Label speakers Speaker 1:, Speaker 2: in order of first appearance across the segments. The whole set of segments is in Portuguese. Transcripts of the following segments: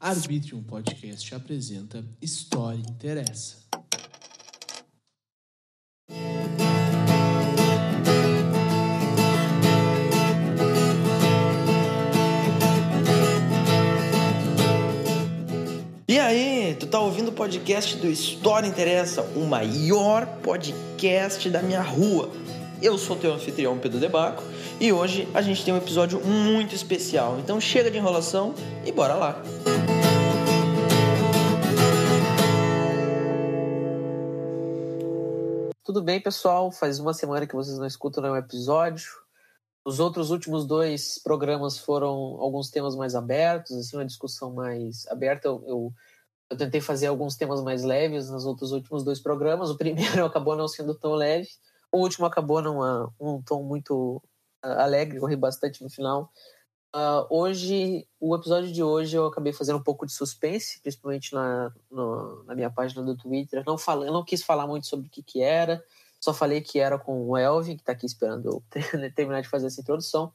Speaker 1: Arbitrium Podcast apresenta História Interessa.
Speaker 2: E aí, tu tá ouvindo o podcast do História Interessa, o maior podcast da minha rua. Eu sou teu anfitrião Pedro Debaco e hoje a gente tem um episódio muito especial. Então chega de enrolação e bora lá. Tudo bem, pessoal? Faz uma semana que vocês não escutam nenhum episódio. Os outros últimos dois programas foram alguns temas mais abertos, assim, uma discussão mais aberta. Eu, eu, eu, tentei fazer alguns temas mais leves nos outros últimos dois programas. O primeiro acabou não sendo tão leve. O último acabou num um tom muito uh, alegre, corri bastante no final. Uh, hoje, o episódio de hoje eu acabei fazendo um pouco de suspense, principalmente na, no, na minha página do Twitter. Não falei, eu não quis falar muito sobre o que, que era, só falei que era com o Elvin, que está aqui esperando eu terminar de fazer essa introdução.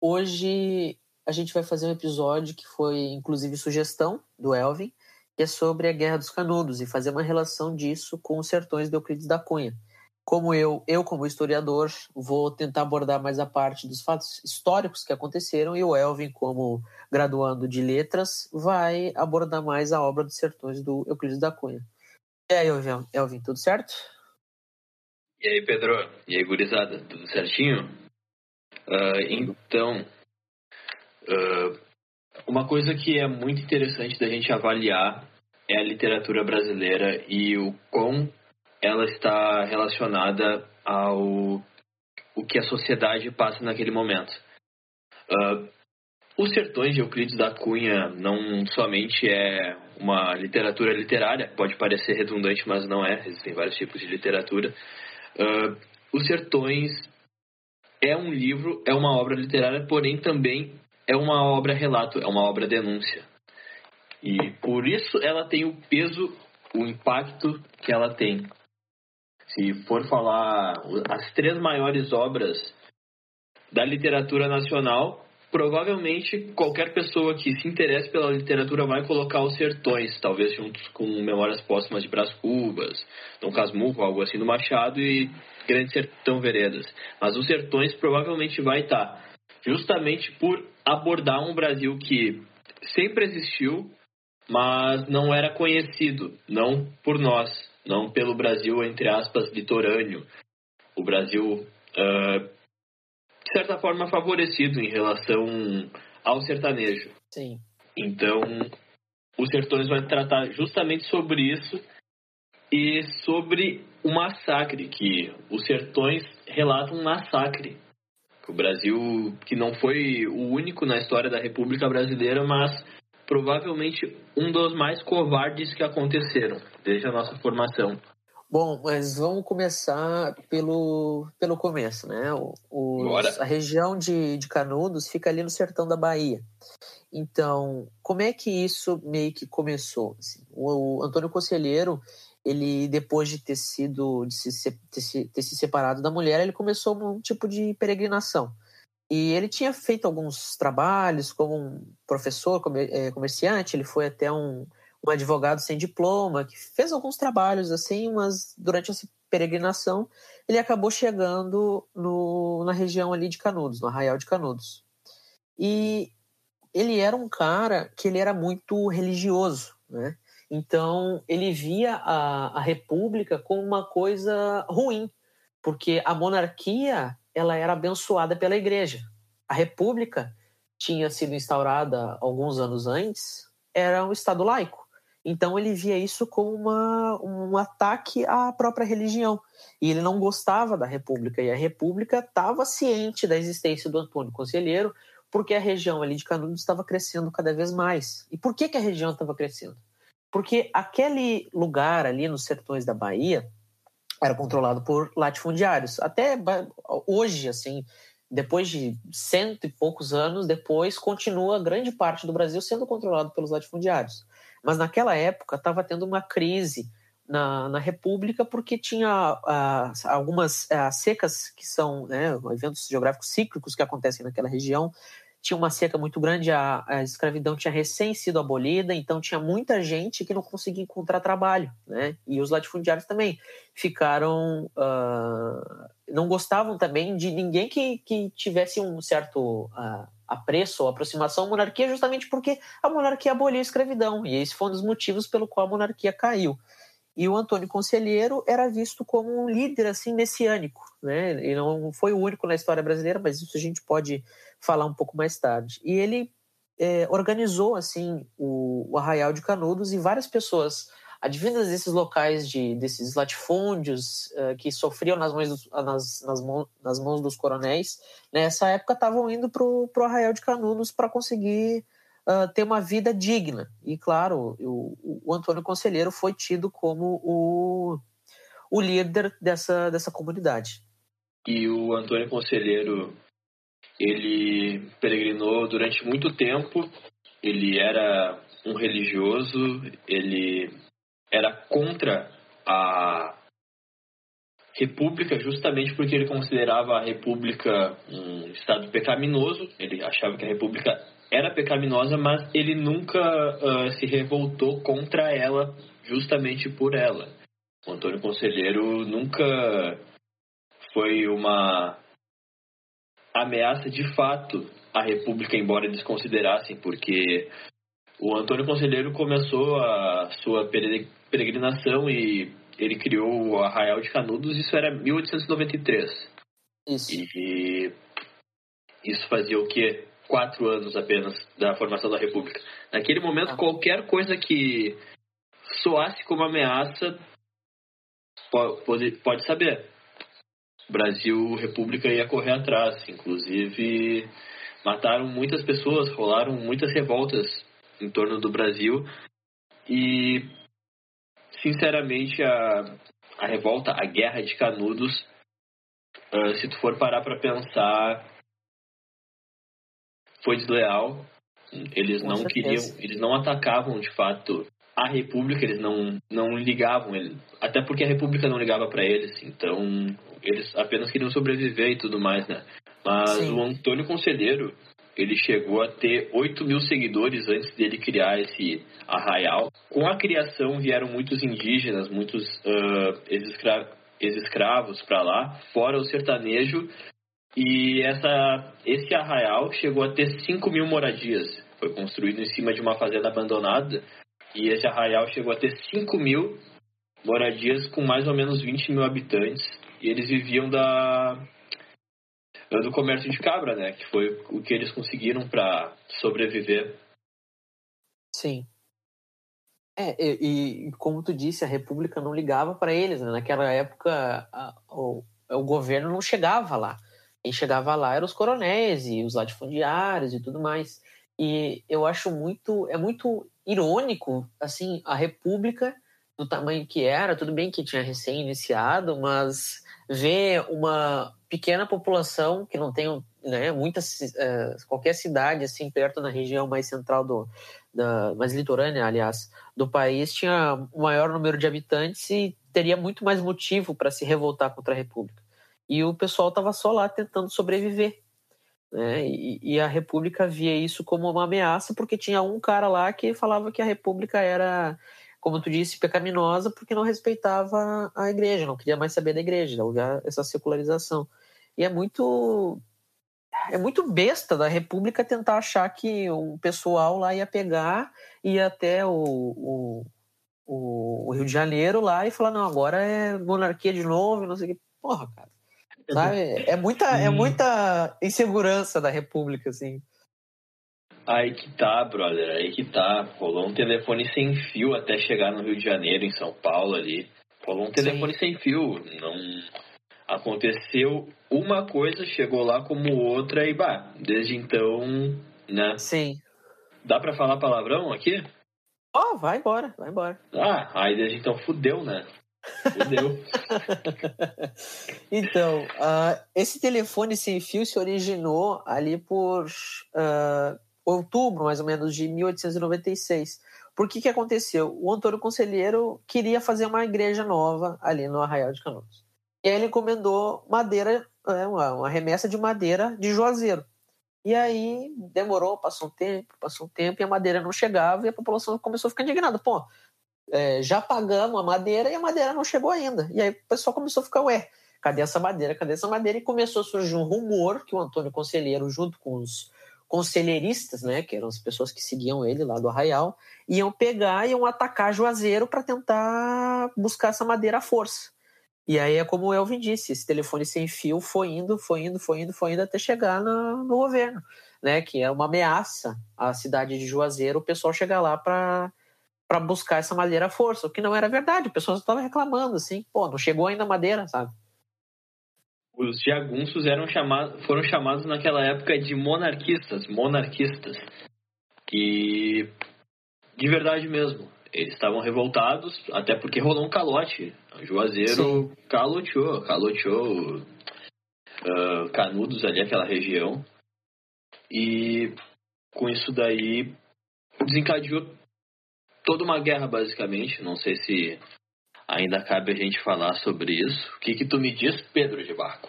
Speaker 2: Hoje a gente vai fazer um episódio que foi, inclusive, sugestão do Elvin, que é sobre a Guerra dos Canudos e fazer uma relação disso com os sertões de Euclides da Cunha. Como eu, eu como historiador, vou tentar abordar mais a parte dos fatos históricos que aconteceram e o Elvin, como graduando de letras, vai abordar mais a obra dos sertões do Euclides da Cunha. E aí, Elvin, Elvin tudo certo?
Speaker 3: E aí, Pedro? E aí, gurizada? Tudo certinho? Uh, então, uh, uma coisa que é muito interessante da gente avaliar é a literatura brasileira e o quão ela está relacionada ao o que a sociedade passa naquele momento. Uh, os Sertões de Euclides da Cunha não somente é uma literatura literária, pode parecer redundante, mas não é, existem vários tipos de literatura, Uh, Os Sertões é um livro, é uma obra literária, porém também é uma obra relato, é uma obra denúncia. E por isso ela tem o peso, o impacto que ela tem. Se for falar as três maiores obras da literatura nacional, provavelmente qualquer pessoa que se interesse pela literatura vai colocar os sertões, talvez juntos com Memórias Póstumas de Brás Cubas, Dom Casmurro, algo assim do Machado e Grande Sertão Veredas. Mas os sertões provavelmente vai estar, justamente por abordar um Brasil que sempre existiu, mas não era conhecido, não por nós, não pelo Brasil, entre aspas, litorâneo. O Brasil uh, de certa forma, favorecido em relação ao sertanejo.
Speaker 2: Sim.
Speaker 3: Então, os Sertões vai tratar justamente sobre isso e sobre o massacre, que os Sertões relatam um massacre. O Brasil, que não foi o único na história da República Brasileira, mas provavelmente um dos mais covardes que aconteceram desde a nossa formação.
Speaker 2: Bom, mas vamos começar pelo, pelo começo, né? O, a região de, de Canudos fica ali no sertão da Bahia. Então, como é que isso meio que começou? Assim, o, o, Antônio Conselheiro, ele depois de ter sido de se, ter, se, ter se separado da mulher, ele começou um tipo de peregrinação. E ele tinha feito alguns trabalhos como um professor, eh, comerciante, ele foi até um, um advogado sem diploma, que fez alguns trabalhos assim, mas durante essa peregrinação ele acabou chegando no, na região ali de Canudos, no Arraial de Canudos. E ele era um cara que ele era muito religioso, né? Então ele via a, a república como uma coisa ruim, porque a monarquia ela era abençoada pela igreja. A república tinha sido instaurada alguns anos antes, era um estado laico. Então ele via isso como uma, um ataque à própria religião. E ele não gostava da República. E a República estava ciente da existência do Antônio Conselheiro, porque a região ali de Canudos estava crescendo cada vez mais. E por que, que a região estava crescendo? Porque aquele lugar ali nos sertões da Bahia era controlado por latifundiários. Até hoje, assim, depois de cento e poucos anos depois, continua grande parte do Brasil sendo controlado pelos latifundiários. Mas naquela época estava tendo uma crise na, na República porque tinha uh, algumas uh, secas que são né, eventos geográficos cíclicos que acontecem naquela região. Tinha uma seca muito grande, a, a, escravidão tinha recém sido abolida, então tinha muita gente que não conseguia encontrar trabalho, né? E os latifundiários também ficaram, uh, não gostavam também de ninguém que, que tivesse um certo uh, apreço ou aproximação à monarquia, justamente porque a monarquia aboliu a escravidão, e esse foi um dos motivos pelo qual a monarquia caiu. E o Antônio Conselheiro era visto como um líder assim messiânico, né? Ele não foi o único na história brasileira, mas isso a gente pode falar um pouco mais tarde. E ele é, organizou assim o, o, Arraial de Canudos e várias pessoas advindas desses locais de desses latifúndios uh, que sofriam nas mãos dos, nas, nas, nas mãos dos coronéis nessa época estavam indo para o Arraial de Canudos para conseguir uh, ter uma vida digna e claro o, o Antônio Conselheiro foi tido como o, o líder dessa dessa comunidade
Speaker 3: e o Antônio Conselheiro ele peregrinou durante muito tempo. Ele era um religioso, ele era contra a república justamente porque ele considerava a república um estado pecaminoso. Ele achava que a república era pecaminosa, mas ele nunca uh, se revoltou contra ela justamente por ela. O Antônio Conselheiro nunca foi uma ameaça de fato a República, embora eles considerassem, porque o Antônio Conselheiro começou a sua peregrinação e ele criou o Arraial de Canudos, isso era 1893.
Speaker 2: Isso.
Speaker 3: E isso fazia o quê? Quatro anos apenas da formação da República. Naquele momento, ah. qualquer coisa que soasse como ameaça, pode, pode saber. Brasil República ia correr atrás. Inclusive, mataram muitas pessoas, rolaram muitas revoltas em torno do Brasil. E, sinceramente, a, a revolta, a guerra de Canudos, uh, se tu for parar para pensar, foi desleal. Eles Com não certeza. queriam, eles não atacavam de fato a República, eles não, não ligavam, ele, até porque a República não ligava para eles. Então, eles apenas queriam sobreviver e tudo mais, né? Mas Sim. o Antônio Conselheiro, ele chegou a ter 8 mil seguidores antes dele criar esse arraial. Com a criação vieram muitos indígenas, muitos uh, ex-escravos para lá, fora o sertanejo. E essa, esse arraial chegou a ter 5 mil moradias. Foi construído em cima de uma fazenda abandonada. E esse arraial chegou a ter 5 mil moradias com mais ou menos 20 mil habitantes. E eles viviam da do comércio de cabra, né? Que foi o que eles conseguiram para sobreviver.
Speaker 2: Sim. É, e, e, como tu disse, a República não ligava para eles, né? Naquela época, a, o, o governo não chegava lá. Quem chegava lá eram os coronéis e os latifundiários e tudo mais. E eu acho muito, é muito irônico, assim, a República do tamanho que era, tudo bem que tinha recém iniciado, mas ver uma pequena população que não tem né, muitas uh, qualquer cidade assim perto da região mais central do da, mais litorânea aliás do país tinha o maior número de habitantes e teria muito mais motivo para se revoltar contra a república e o pessoal estava só lá tentando sobreviver né? E, e, a república via isso como uma ameaça porque tinha um cara lá que falava que a república era como tu disse, pecaminosa porque não respeitava a igreja, não queria mais saber da igreja, lugar essa secularização. E é muito é muito besta da República tentar achar que o pessoal lá ia pegar, ia até o, o, o, Rio de Janeiro lá e falar, não, agora é monarquia de novo, não sei o que. Porra, cara. Sabe? É muita, é muita insegurança da República, assim.
Speaker 3: Aí que tá, brother, aí que tá. Rolou um telefone sem fio até chegar no Rio de Janeiro, em São Paulo ali. Rolou um telefone Sim. sem fio. Não aconteceu uma coisa, chegou lá como outra e bah, desde então, né?
Speaker 2: Sim.
Speaker 3: Dá pra falar palavrão aqui?
Speaker 2: Ó, oh, vai embora, vai embora.
Speaker 3: Ah, aí desde então fudeu, né? Fudeu.
Speaker 2: então, uh, esse telefone sem fio se originou ali por uh, outubro, mais ou menos, de 1896. Por que que aconteceu? O Antônio Conselheiro queria fazer uma igreja nova ali no Arraial de Canoas. E aí ele encomendou madeira, é, uma, uma remessa de madeira de Juazeiro. E aí demorou, passou um tempo, passou um tempo, e a madeira não chegava, e a população começou a ficar indignada. Pô, é, já pagamos a madeira e a madeira não chegou ainda. E aí o pessoal começou a ficar, ué, cadê essa madeira? Cadê essa madeira? E começou a surgir um rumor que o Antônio Conselheiro, junto com os conselheiristas, né, que eram as pessoas que seguiam ele lá do Arraial, iam pegar e iam atacar Juazeiro para tentar buscar essa madeira à força. E aí é como o Elvin disse, esse telefone sem fio foi indo, foi indo, foi indo, foi indo até chegar no, no governo, né, que é uma ameaça à cidade de Juazeiro, o pessoal chegar lá para para buscar essa madeira à força, o que não era verdade, o pessoal estava reclamando assim, pô, não chegou ainda a madeira, sabe?
Speaker 3: Os jagunços eram chamados, foram chamados naquela época de monarquistas, monarquistas, que de verdade mesmo, eles estavam revoltados, até porque rolou um calote. O Juazeiro Sim. caloteou, caloteou uh, Canudos ali, aquela região. E com isso daí desencadeou toda uma guerra, basicamente. Não sei se ainda cabe a gente falar sobre isso. O que, que tu me diz, Pedro de Barco?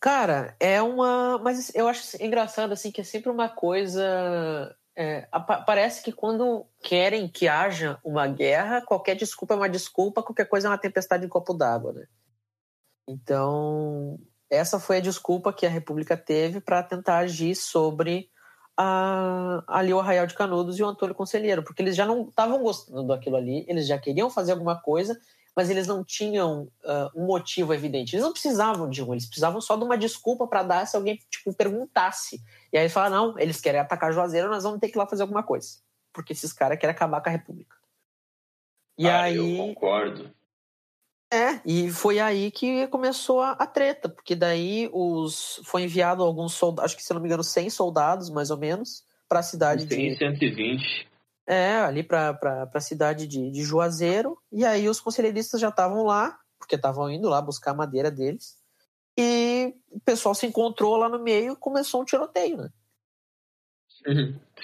Speaker 2: Cara, é uma. Mas eu acho engraçado, assim, que é sempre uma coisa. É, parece que quando querem que haja uma guerra, qualquer desculpa é uma desculpa, qualquer coisa é uma tempestade em copo d'água, né? Então, essa foi a desculpa que a República teve para tentar agir sobre a, ali o Arraial de Canudos e o Antônio Conselheiro, porque eles já não estavam gostando daquilo ali, eles já queriam fazer alguma coisa, mas eles não tinham uh, um motivo evidente. Eles não precisavam de um, eles precisavam só de uma desculpa para dar se alguém tipo, perguntasse. E aí eles falaram: não, eles querem atacar Juazeiro, nós vamos ter que ir lá fazer alguma coisa. Porque esses caras querem acabar com a República.
Speaker 3: E ah, aí. Eu concordo.
Speaker 2: É, e foi aí que começou a, a, treta, porque daí os foi enviado alguns soldados, acho que se não me engano, 100 soldados, mais ou menos, para a cidade
Speaker 3: 100,
Speaker 2: de
Speaker 3: 120.
Speaker 2: É, ali para a cidade de, de Juazeiro, e aí os conselheiristas já estavam lá, porque estavam indo lá buscar a madeira deles, e o pessoal se encontrou lá no meio e começou um tiroteio, né?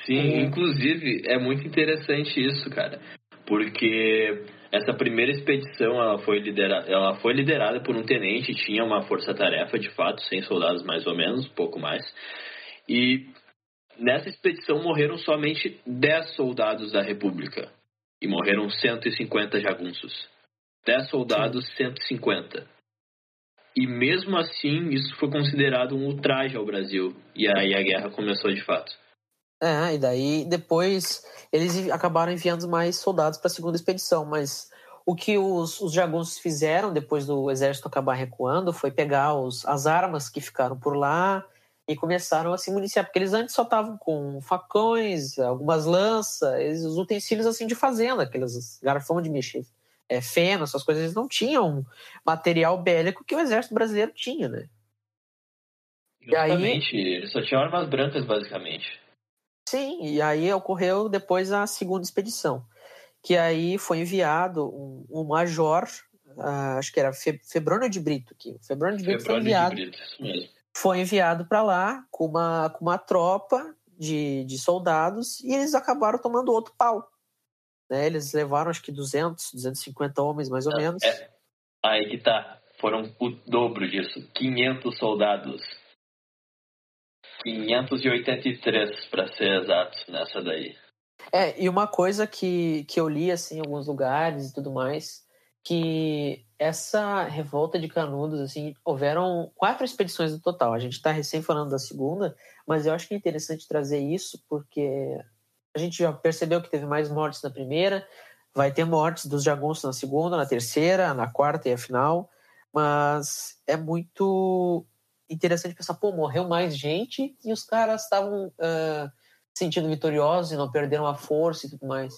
Speaker 3: Sim, é. inclusive é muito interessante isso, cara, porque essa primeira expedição ela foi, lidera ela foi liderada por um tenente, tinha uma força-tarefa de fato, 100 soldados mais ou menos, pouco mais. E nessa expedição morreram somente 10 soldados da República e morreram 150 jagunços. 10 soldados, Sim. 150. E mesmo assim, isso foi considerado um ultraje ao Brasil. E aí a guerra começou de fato.
Speaker 2: É, e daí depois eles acabaram enviando mais soldados para a segunda expedição, mas o que os, os jagunços fizeram depois do exército acabar recuando foi pegar os, as armas que ficaram por lá e começaram a se municiar, porque eles antes só estavam com facões, algumas lanças, os utensílios assim de fazenda, aqueles garfão de mexer, é, feno, essas coisas, eles não tinham material bélico que o exército brasileiro tinha, né?
Speaker 3: Justamente, e aí, eles só tinham armas brancas, basicamente.
Speaker 2: Sim, e aí ocorreu depois a segunda expedição, que aí foi enviado um, um major, uh, acho que era Fe, Febrônio de Brito, que Febrônio de Brito Febrônio foi enviado. Foi enviado para lá com uma, com uma tropa de, de soldados e eles acabaram tomando outro pau. Né? Eles levaram acho que 200, 250 homens mais ou menos. É,
Speaker 3: aí que tá. Foram o dobro disso, 500 soldados 583 para ser exato nessa daí.
Speaker 2: É, e uma coisa que, que eu li assim em alguns lugares e tudo mais, que essa revolta de Canudos, assim, houveram quatro expedições no total. A gente está recém falando da segunda, mas eu acho que é interessante trazer isso porque a gente já percebeu que teve mais mortes na primeira, vai ter mortes dos jagunços na segunda, na terceira, na quarta e a final, mas é muito interessante pensar, pô, morreu mais gente e os caras estavam uh, sentindo vitoriosos e não perderam a força e tudo mais.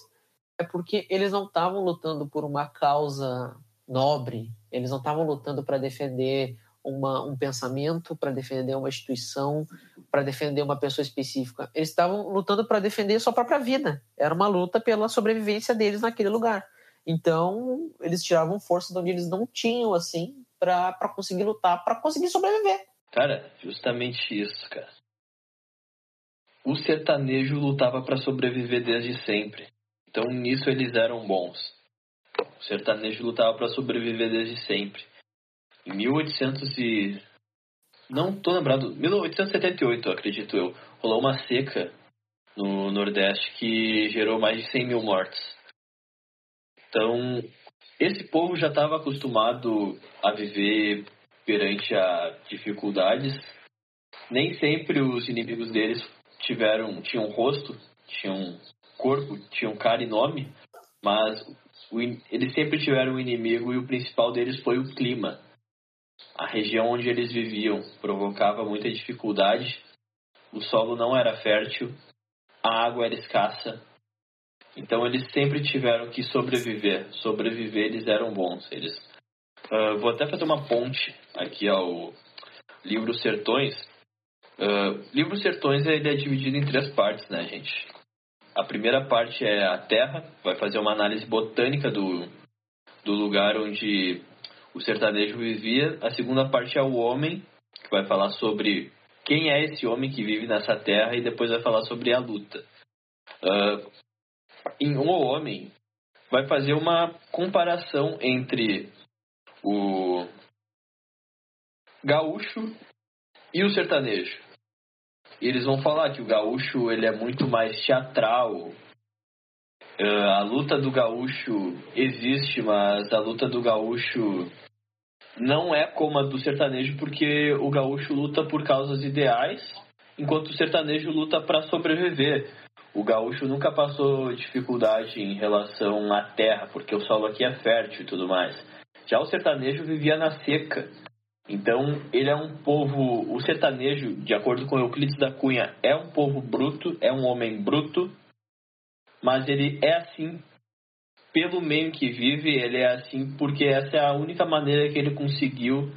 Speaker 2: É porque eles não estavam lutando por uma causa nobre, eles não estavam lutando para defender uma, um pensamento, para defender uma instituição, para defender uma pessoa específica. Eles estavam lutando para defender sua própria vida. Era uma luta pela sobrevivência deles naquele lugar. Então, eles tiravam força de onde eles não tinham, assim, para conseguir lutar, para conseguir sobreviver.
Speaker 3: Cara, justamente isso, cara. O sertanejo lutava para sobreviver desde sempre. Então nisso eles eram bons. O sertanejo lutava para sobreviver desde sempre. Em 1800 e não tô lembrado, 1878, acredito eu, rolou uma seca no Nordeste que gerou mais de 100 mil mortes. Então, esse povo já estava acostumado a viver perante a dificuldades. Nem sempre os inimigos deles tiveram tinham rosto, tinham corpo, tinham cara e nome, mas o, eles sempre tiveram um inimigo e o principal deles foi o clima. A região onde eles viviam provocava muita dificuldade, o solo não era fértil, a água era escassa, então eles sempre tiveram que sobreviver. Sobreviver eles eram bons. Eles uh, vou até fazer uma ponte aqui ao livro Sertões. Uh, livro Sertões ele é dividido em três partes, né, gente? A primeira parte é a terra, vai fazer uma análise botânica do, do lugar onde o sertanejo vivia. A segunda parte é o homem, que vai falar sobre quem é esse homem que vive nessa terra e depois vai falar sobre a luta. Uh, em O Homem, vai fazer uma comparação entre o gaúcho e o sertanejo. E eles vão falar que o gaúcho ele é muito mais teatral. Uh, a luta do gaúcho existe, mas a luta do gaúcho não é como a do sertanejo, porque o gaúcho luta por causas ideais, enquanto o sertanejo luta para sobreviver. O gaúcho nunca passou dificuldade em relação à terra, porque o solo aqui é fértil e tudo mais. Já o sertanejo vivia na seca. Então, ele é um povo. O sertanejo, de acordo com Euclides da Cunha, é um povo bruto, é um homem bruto, mas ele é assim pelo meio que vive, ele é assim porque essa é a única maneira que ele conseguiu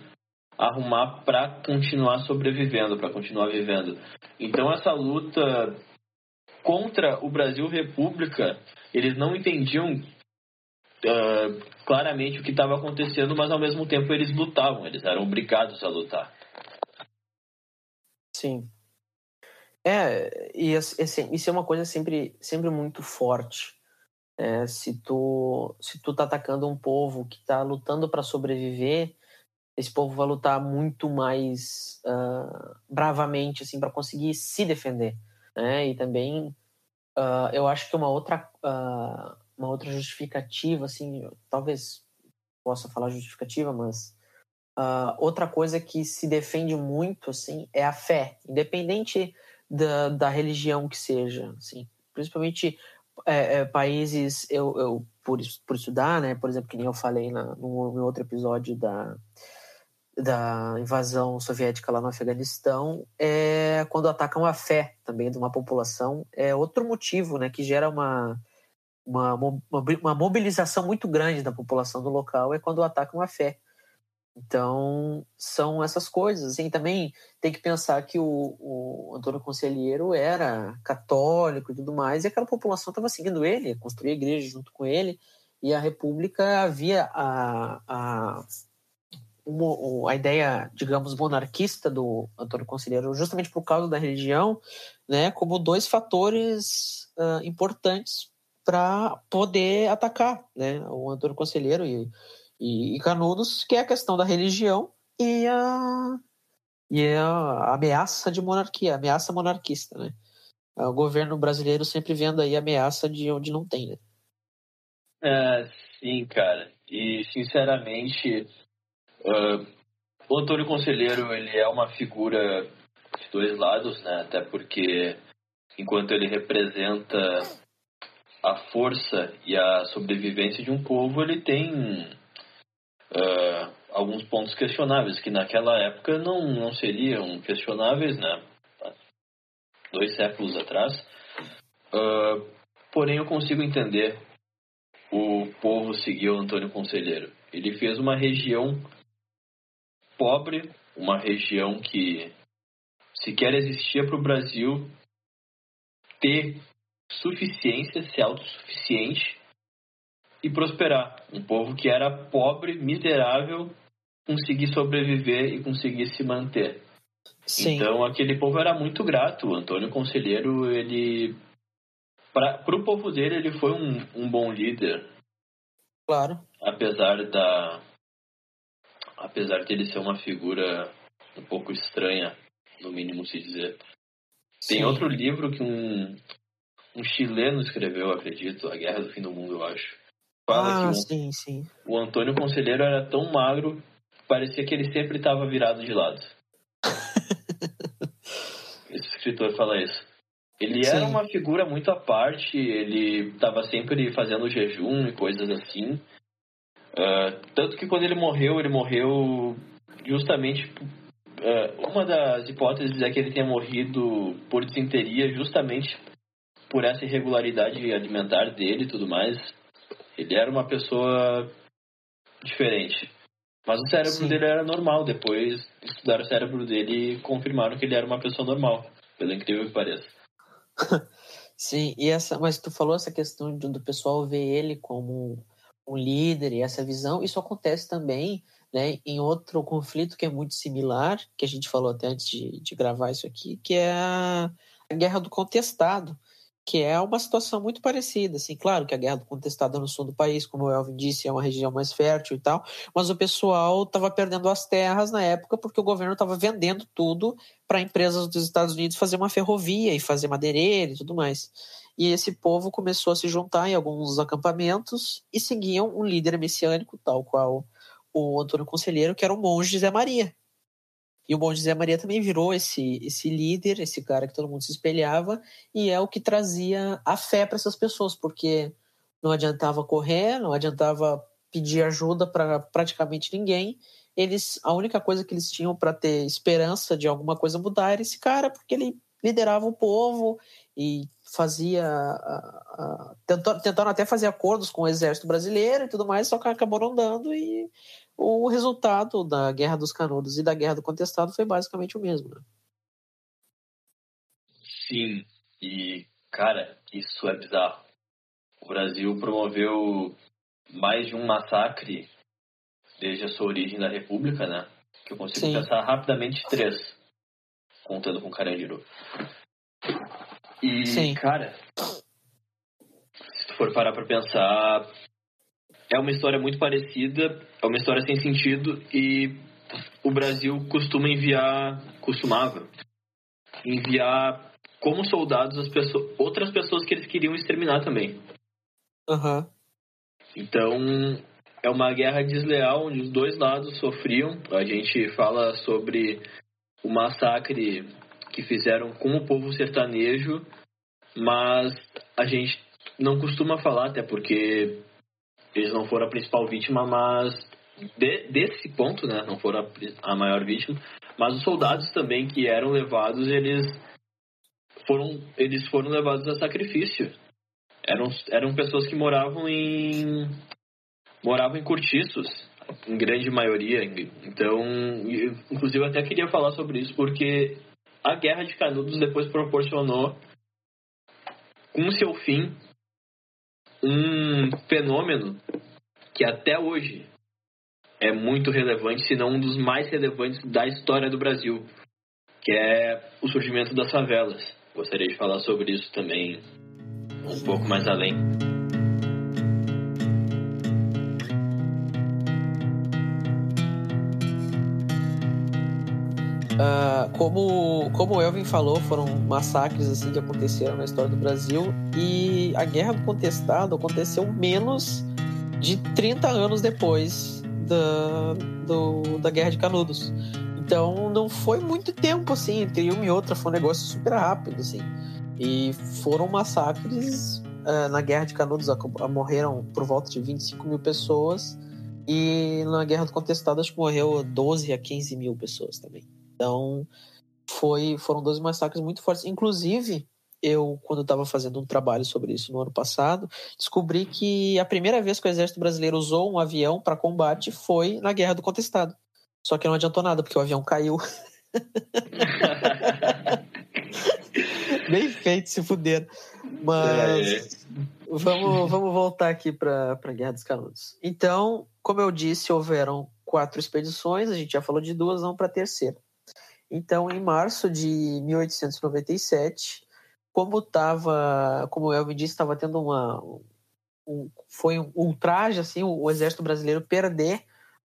Speaker 3: arrumar para continuar sobrevivendo, para continuar vivendo. Então essa luta contra o Brasil República, eles não entendiam uh, claramente o que estava acontecendo, mas ao mesmo tempo eles lutavam, eles eram obrigados a lutar.
Speaker 2: Sim. É, e assim, isso é uma coisa sempre, sempre muito forte. É, se tu se tu tá atacando um povo que está lutando para sobreviver, esse povo vai lutar muito mais uh, bravamente assim para conseguir se defender, né? E também uh, eu acho que uma outra uh, uma outra justificativa, assim, talvez possa falar justificativa, mas outra coisa que se defende muito, assim, é a fé, independente da, da religião que seja, assim, principalmente é, é, países, eu, eu por, por estudar, né, por exemplo, que nem eu falei na, no, no outro episódio da, da invasão soviética lá no Afeganistão, é quando atacam a fé também de uma população, é outro motivo, né, que gera uma, uma, uma mobilização muito grande da população do local, é quando atacam a fé. Então, são essas coisas. E também tem que pensar que o, o Antônio Conselheiro era católico e tudo mais, e aquela população estava seguindo ele, construía igreja junto com ele, e a República havia a, a, uma, a ideia, digamos, monarquista do Antônio Conselheiro, justamente por causa da religião, né, como dois fatores uh, importantes para poder atacar né, o Antônio Conselheiro e e, e Canudos, que é a questão da religião e a, e a ameaça de monarquia, a ameaça monarquista, né? O governo brasileiro sempre vendo aí ameaça de onde não tem, né?
Speaker 3: É, sim, cara. E, sinceramente, uh, o Antônio Conselheiro, ele é uma figura de dois lados, né? Até porque, enquanto ele representa a força e a sobrevivência de um povo, ele tem uh, alguns pontos questionáveis, que naquela época não, não seriam questionáveis, né? Dois séculos atrás. Uh, porém, eu consigo entender o povo seguir o Antônio Conselheiro. Ele fez uma região pobre, uma região que sequer existia para o Brasil ter suficiência, ser autossuficiente e prosperar. Um povo que era pobre, miserável, conseguir sobreviver e conseguir se manter. Sim. Então aquele povo era muito grato. O Antônio Conselheiro, ele para o povo dele ele foi um, um bom líder.
Speaker 2: Claro.
Speaker 3: Apesar da apesar de ele ser uma figura um pouco estranha, no mínimo se dizer. Tem Sim. outro livro que um, um chileno escreveu, acredito, A Guerra do Fim do Mundo, eu acho.
Speaker 2: Fala ah, que sim, sim.
Speaker 3: o Antônio Conselheiro era tão magro, parecia que ele sempre estava virado de lado. Esse escritor fala isso. Ele sim. era uma figura muito à parte, ele estava sempre fazendo jejum e coisas assim. Uh, tanto que quando ele morreu, ele morreu justamente uh, uma das hipóteses é que ele tenha morrido por desinteria justamente por essa irregularidade alimentar dele e tudo mais. Ele era uma pessoa diferente. Mas o cérebro Sim. dele era normal. Depois estudaram o cérebro dele e confirmaram que ele era uma pessoa normal, pelo incrível que pareça.
Speaker 2: Sim, e essa, mas tu falou essa questão do pessoal ver ele como um líder e essa visão, isso acontece também né, em outro conflito que é muito similar, que a gente falou até antes de, de gravar isso aqui, que é a, a guerra do contestado, que é uma situação muito parecida. Assim, claro que a guerra do contestado é no sul do país, como o Elvin disse, é uma região mais fértil e tal, mas o pessoal estava perdendo as terras na época porque o governo estava vendendo tudo para empresas dos Estados Unidos fazer uma ferrovia e fazer madeireira e tudo mais. E esse povo começou a se juntar em alguns acampamentos e seguiam um líder messiânico, tal qual o Antônio Conselheiro, que era o monge Zé Maria. E o monge Zé Maria também virou esse, esse líder, esse cara que todo mundo se espelhava, e é o que trazia a fé para essas pessoas, porque não adiantava correr, não adiantava pedir ajuda para praticamente ninguém. Eles, a única coisa que eles tinham para ter esperança de alguma coisa mudar era esse cara, porque ele liderava o povo e fazia. tentaram até fazer acordos com o exército brasileiro e tudo mais, só que acabou não dando e o resultado da Guerra dos Canudos e da Guerra do Contestado foi basicamente o mesmo. Né?
Speaker 3: Sim, e cara, isso é bizarro. O Brasil promoveu mais de um massacre desde a sua origem da República, né? Que eu consigo Sim. pensar rapidamente três, contando com Carandiru. E, Sim. cara, se tu for parar pra pensar, é uma história muito parecida, é uma história sem sentido e o Brasil costuma enviar, costumava enviar como soldados as pessoas, outras pessoas que eles queriam exterminar também.
Speaker 2: Uhum.
Speaker 3: Então é uma guerra desleal onde os dois lados sofriam. A gente fala sobre o massacre que fizeram com o povo sertanejo, mas a gente não costuma falar, até porque eles não foram a principal vítima, mas de, desse ponto, né, não foram a, a, maior vítima, mas os soldados também que eram levados, eles foram, eles foram levados a sacrifício. Eram, eram pessoas que moravam em moravam em cortiços, em grande maioria. Então, inclusive eu até queria falar sobre isso porque a Guerra de Canudos depois proporcionou com seu fim um fenômeno que até hoje é muito relevante, se não um dos mais relevantes da história do Brasil, que é o surgimento das favelas. Gostaria de falar sobre isso também um pouco mais além.
Speaker 2: Uh, como, como o Elvin falou, foram massacres assim que aconteceram na história do Brasil e a Guerra do Contestado aconteceu menos de 30 anos depois da, do, da Guerra de Canudos. Então não foi muito tempo assim, entre uma e outra, foi um negócio super rápido assim. E foram massacres uh, na Guerra de Canudos, morreram por volta de 25 mil pessoas. E na Guerra do Contestado acho que morreu 12 a 15 mil pessoas também. Então, foi, foram dois massacres muito fortes. Inclusive, eu, quando estava fazendo um trabalho sobre isso no ano passado, descobri que a primeira vez que o exército brasileiro usou um avião para combate foi na Guerra do Contestado. Só que não adiantou nada, porque o avião caiu. Bem feito, se fuder. Mas é. vamos, vamos voltar aqui para a Guerra dos Canudos. Então, como eu disse, houveram quatro expedições, a gente já falou de duas, vamos para a terceira. Então, em março de 1897, como estava, como o Elvin disse, estava tendo uma um, foi um ultraje assim, o, o, exército brasileiro perder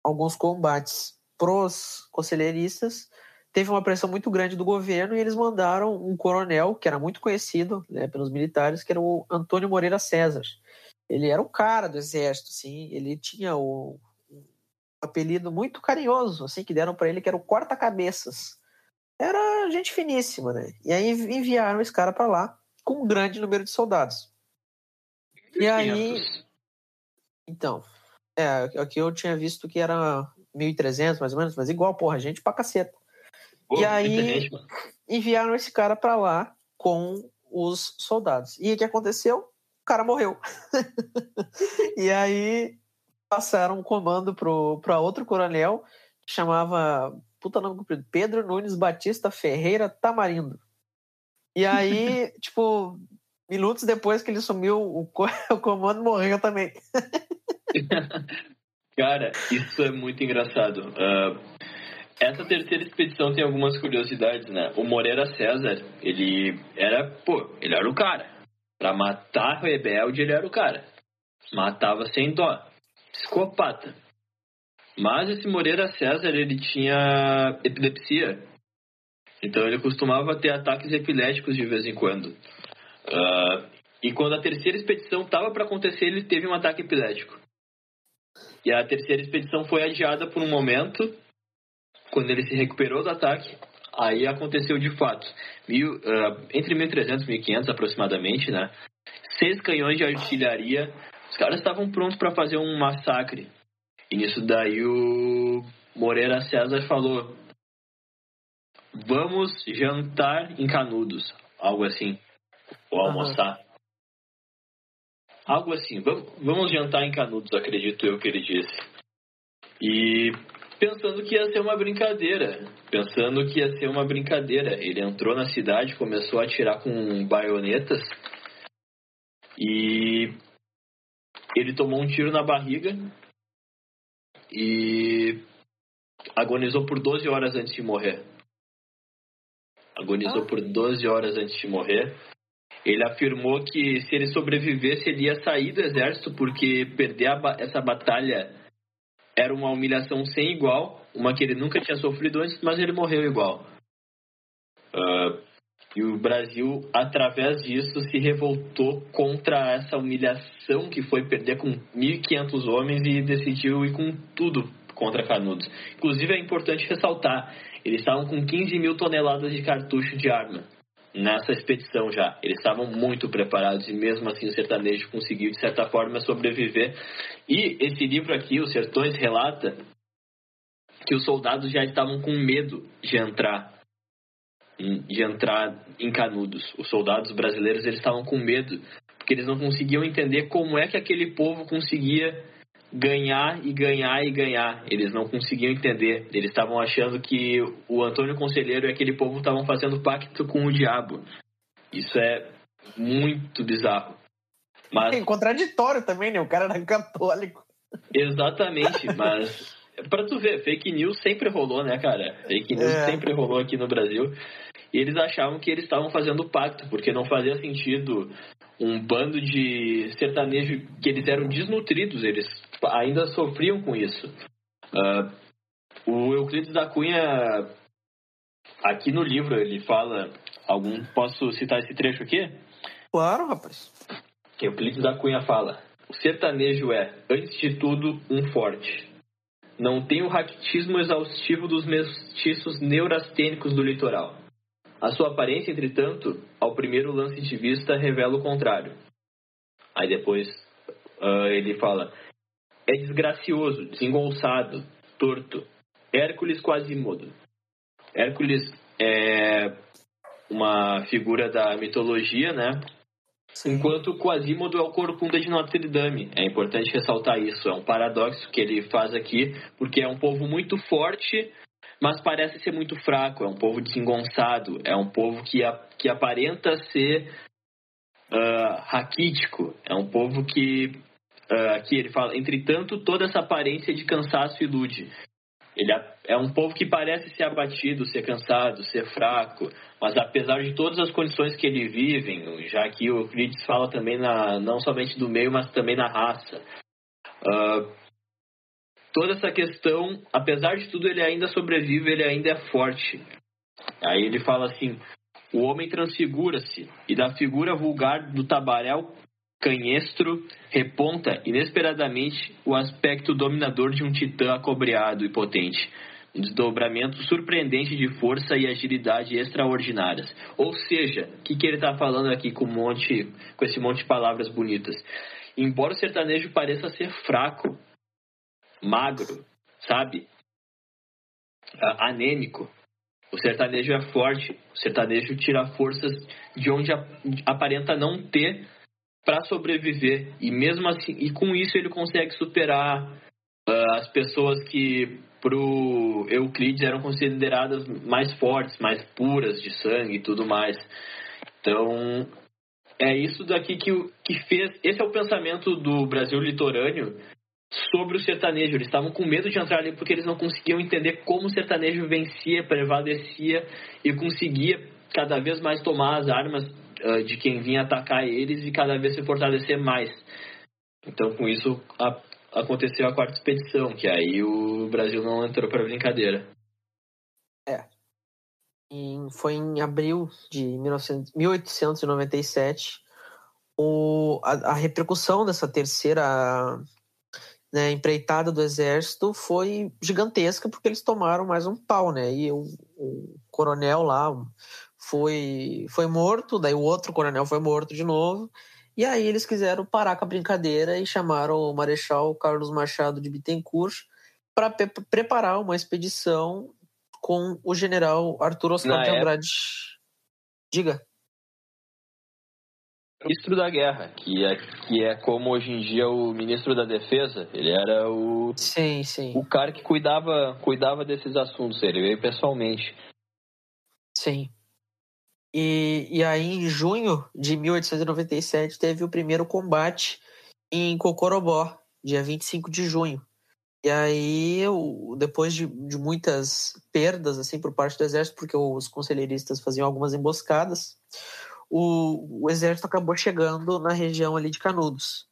Speaker 2: alguns combates pros conselheiristas, teve uma pressão muito grande do governo e eles mandaram um coronel que era muito conhecido né, pelos militares, que era o Antônio Moreira César. Ele era um cara do exército, assim, ele tinha o, um apelido muito carinhoso, assim, que deram para ele, que era o corta-cabeças. Era gente finíssima, né? E aí enviaram esse cara para lá com um grande número de soldados. E aí. Então, é, aqui eu tinha visto que era 1.300 mais ou menos, mas igual, porra, gente pra caceta. E aí enviaram esse cara para lá com os soldados. E o que aconteceu? O cara morreu. e aí passaram um comando para outro coronel que chamava, puta nome comprido, Pedro Nunes Batista Ferreira Tamarindo. E aí, tipo, minutos depois que ele sumiu, o, o comando morreu também.
Speaker 3: Cara, isso é muito engraçado. Uh, essa terceira expedição tem algumas curiosidades, né? O Moreira César, ele era, pô, ele era o cara. Pra matar rebelde, ele era o cara. Matava sem dó. Psicopata. Mas esse Moreira César, ele tinha epilepsia. Então ele costumava ter ataques epiléticos de vez em quando. Uh, e quando a terceira expedição estava para acontecer, ele teve um ataque epilético. E a terceira expedição foi adiada por um momento quando ele se recuperou do ataque, aí aconteceu de fato. Mil, uh, entre 1.300 e 1.500 aproximadamente, né? Seis canhões de artilharia. Os caras estavam prontos para fazer um massacre. E nisso daí o Moreira César falou: Vamos jantar em Canudos. Algo assim. Ou almoçar. Uhum. Algo assim. Vamos, vamos jantar em Canudos, acredito eu que ele disse. E pensando que ia ser uma brincadeira. Pensando que ia ser uma brincadeira. Ele entrou na cidade, começou a atirar com baionetas e ele tomou um tiro na barriga e agonizou por 12 horas antes de morrer. Agonizou ah. por 12 horas antes de morrer. Ele afirmou que se ele sobrevivesse, ele ia sair do exército porque perder essa batalha era uma humilhação sem igual, uma que ele nunca tinha sofrido antes, mas ele morreu igual. Uh, e o Brasil, através disso, se revoltou contra essa humilhação que foi perder com 1.500 homens e decidiu ir com tudo contra Canudos. Inclusive, é importante ressaltar, eles estavam com 15 mil toneladas de cartucho de arma nessa expedição já. Eles estavam muito preparados e mesmo assim o sertanejo conseguiu de certa forma sobreviver. E esse livro aqui, Os Sertões, relata que os soldados já estavam com medo de entrar de entrar em Canudos. Os soldados brasileiros eles estavam com medo porque eles não conseguiam entender como é que aquele povo conseguia ganhar e ganhar e ganhar. Eles não conseguiam entender. Eles estavam achando que o Antônio Conselheiro e aquele povo estavam fazendo pacto com o diabo. Isso é muito bizarro. Mas...
Speaker 2: É contraditório também, né? O cara era católico.
Speaker 3: Exatamente, mas para tu ver, fake news sempre rolou, né, cara? Fake news é. sempre rolou aqui no Brasil. E eles achavam que eles estavam fazendo pacto, porque não fazia sentido um bando de sertanejo que eles eram desnutridos, eles ainda sofriam com isso. Uh, o Euclides da Cunha, aqui no livro, ele fala. Algum, posso citar esse trecho aqui?
Speaker 2: Claro, rapaz.
Speaker 3: Euclides da Cunha fala: O sertanejo é, antes de tudo, um forte. Não tem o raquitismo exaustivo dos mestiços neurastênicos do litoral. A sua aparência, entretanto, ao primeiro lance de vista, revela o contrário. Aí depois uh, ele fala: é desgracioso, desengonçado, torto. Hércules Quasimodo. Hércules é uma figura da mitologia, né? Sim. Enquanto Quasimodo é o corcunda de Notre Dame. É importante ressaltar isso. É um paradoxo que ele faz aqui, porque é um povo muito forte, mas parece ser muito fraco. É um povo desengonçado. É um povo que, a, que aparenta ser uh, raquítico. É um povo que uh, aqui ele fala, entretanto, toda essa aparência de cansaço ilude. Ele é um povo que parece ser abatido, ser cansado, ser fraco, mas apesar de todas as condições que ele vive, já que o Euclides fala também na, não somente do meio, mas também na raça. Uh, toda essa questão, apesar de tudo, ele ainda sobrevive, ele ainda é forte. Aí ele fala assim: o homem transfigura-se, e da figura vulgar do tabaréu canhestro reponta inesperadamente o aspecto dominador de um titã acobreado e potente. Um desdobramento surpreendente de força e agilidade extraordinárias. Ou seja, o que, que ele está falando aqui com, um monte, com esse monte de palavras bonitas? Embora o sertanejo pareça ser fraco, magro, sabe? Anêmico, o sertanejo é forte. O sertanejo tira forças de onde aparenta não ter para sobreviver e mesmo assim e com isso ele consegue superar uh, as pessoas que pro Euclides eram consideradas mais fortes, mais puras de sangue e tudo mais. Então é isso daqui que, que fez. Esse é o pensamento do Brasil litorâneo sobre o sertanejo. Eles estavam com medo de entrar ali porque eles não conseguiam entender como o sertanejo vencia, prevalecia e conseguia cada vez mais tomar as armas uh, de quem vinha atacar eles e cada vez se fortalecer mais. Então, com isso, a, aconteceu a quarta expedição, que aí o Brasil não entrou para brincadeira.
Speaker 2: É. Foi em abril de 19, 1897 o, a, a repercussão dessa terceira né, empreitada do exército foi gigantesca porque eles tomaram mais um pau, né? E o, o coronel lá foi foi morto, daí o outro coronel foi morto de novo. E aí eles quiseram parar com a brincadeira e chamaram o Marechal Carlos Machado de Bittencourt para preparar uma expedição com o general Arthur Oscar Na de Andrade. Época... Diga
Speaker 3: ministro da guerra, que é, que é como hoje em dia o ministro da defesa. Ele era o
Speaker 2: sim, sim.
Speaker 3: o cara que cuidava cuidava desses assuntos. Ele veio pessoalmente.
Speaker 2: Sim. E, e aí, em junho de 1897, teve o primeiro combate em Cocorobó, dia 25 de junho. E aí, depois de, de muitas perdas assim por parte do exército, porque os conselheiristas faziam algumas emboscadas, o, o exército acabou chegando na região ali de Canudos.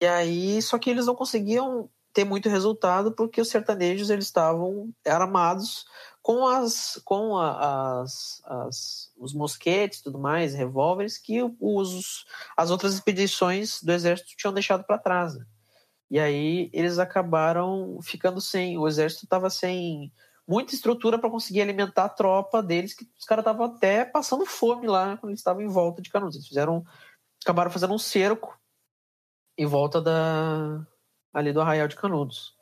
Speaker 2: E aí, só que eles não conseguiam ter muito resultado porque os sertanejos eles estavam armados com as com a, as, as, os mosquetes tudo mais revólveres que os as outras expedições do exército tinham deixado para trás né? e aí eles acabaram ficando sem o exército estava sem muita estrutura para conseguir alimentar a tropa deles, que os caras estavam até passando fome lá quando eles estavam em volta de Canudos. Eles fizeram, acabaram fazendo um cerco em volta da ali do Arraial de Canudos.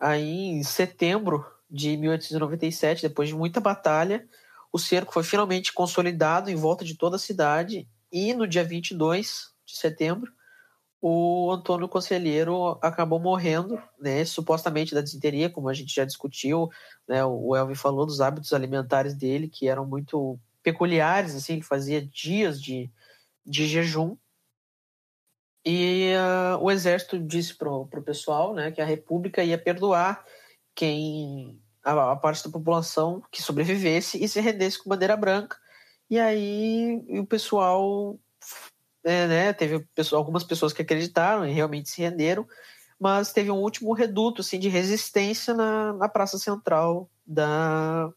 Speaker 2: Aí, em setembro de 1897, depois de muita batalha, o cerco foi finalmente consolidado em volta de toda a cidade. E no dia 22 de setembro o Antônio Conselheiro acabou morrendo, né, supostamente da desinteria, como a gente já discutiu, né, o Elvin falou dos hábitos alimentares dele, que eram muito peculiares, assim, ele fazia dias de, de jejum, e uh, o exército disse pro, pro pessoal, né, que a república ia perdoar quem, a, a parte da população que sobrevivesse e se rendesse com bandeira branca, e aí o pessoal é, né, teve algumas pessoas que acreditaram e realmente se renderam, mas teve um último reduto assim, de resistência na, na praça central da